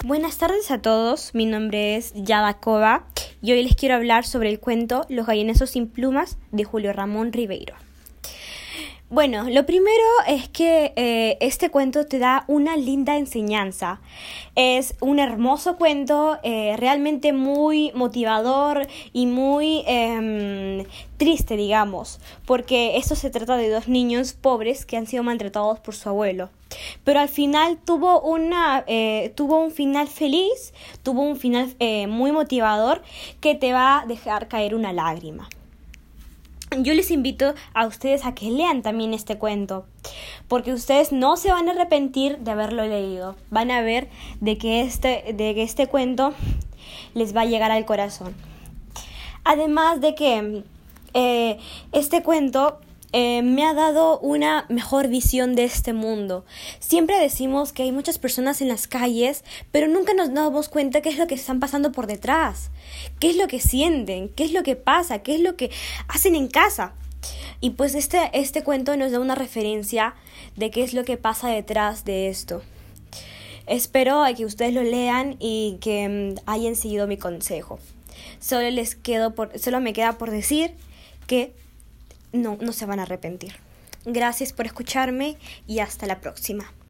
Buenas tardes a todos, mi nombre es Yada Cova y hoy les quiero hablar sobre el cuento Los gallinesos sin plumas de Julio Ramón Ribeiro. Bueno, lo primero es que eh, este cuento te da una linda enseñanza. Es un hermoso cuento, eh, realmente muy motivador y muy em, triste, digamos, porque esto se trata de dos niños pobres que han sido maltratados por su abuelo. Pero al final tuvo, una, eh, tuvo un final feliz, tuvo un final muy motivador que te va a dejar caer una lágrima yo les invito a ustedes a que lean también este cuento, porque ustedes no se van a arrepentir de haberlo leído. Van a ver de que este, de que este cuento les va a llegar al corazón. Además de que eh, este cuento eh, me ha dado una mejor visión de este mundo. Siempre decimos que hay muchas personas en las calles, pero nunca nos damos cuenta qué es lo que están pasando por detrás, qué es lo que sienten, qué es lo que pasa, qué es lo que hacen en casa. Y pues este, este cuento nos da una referencia de qué es lo que pasa detrás de esto. Espero que ustedes lo lean y que mm, hayan seguido mi consejo. Solo les quedo solo me queda por decir que no, no se van a arrepentir. Gracias por escucharme y hasta la próxima.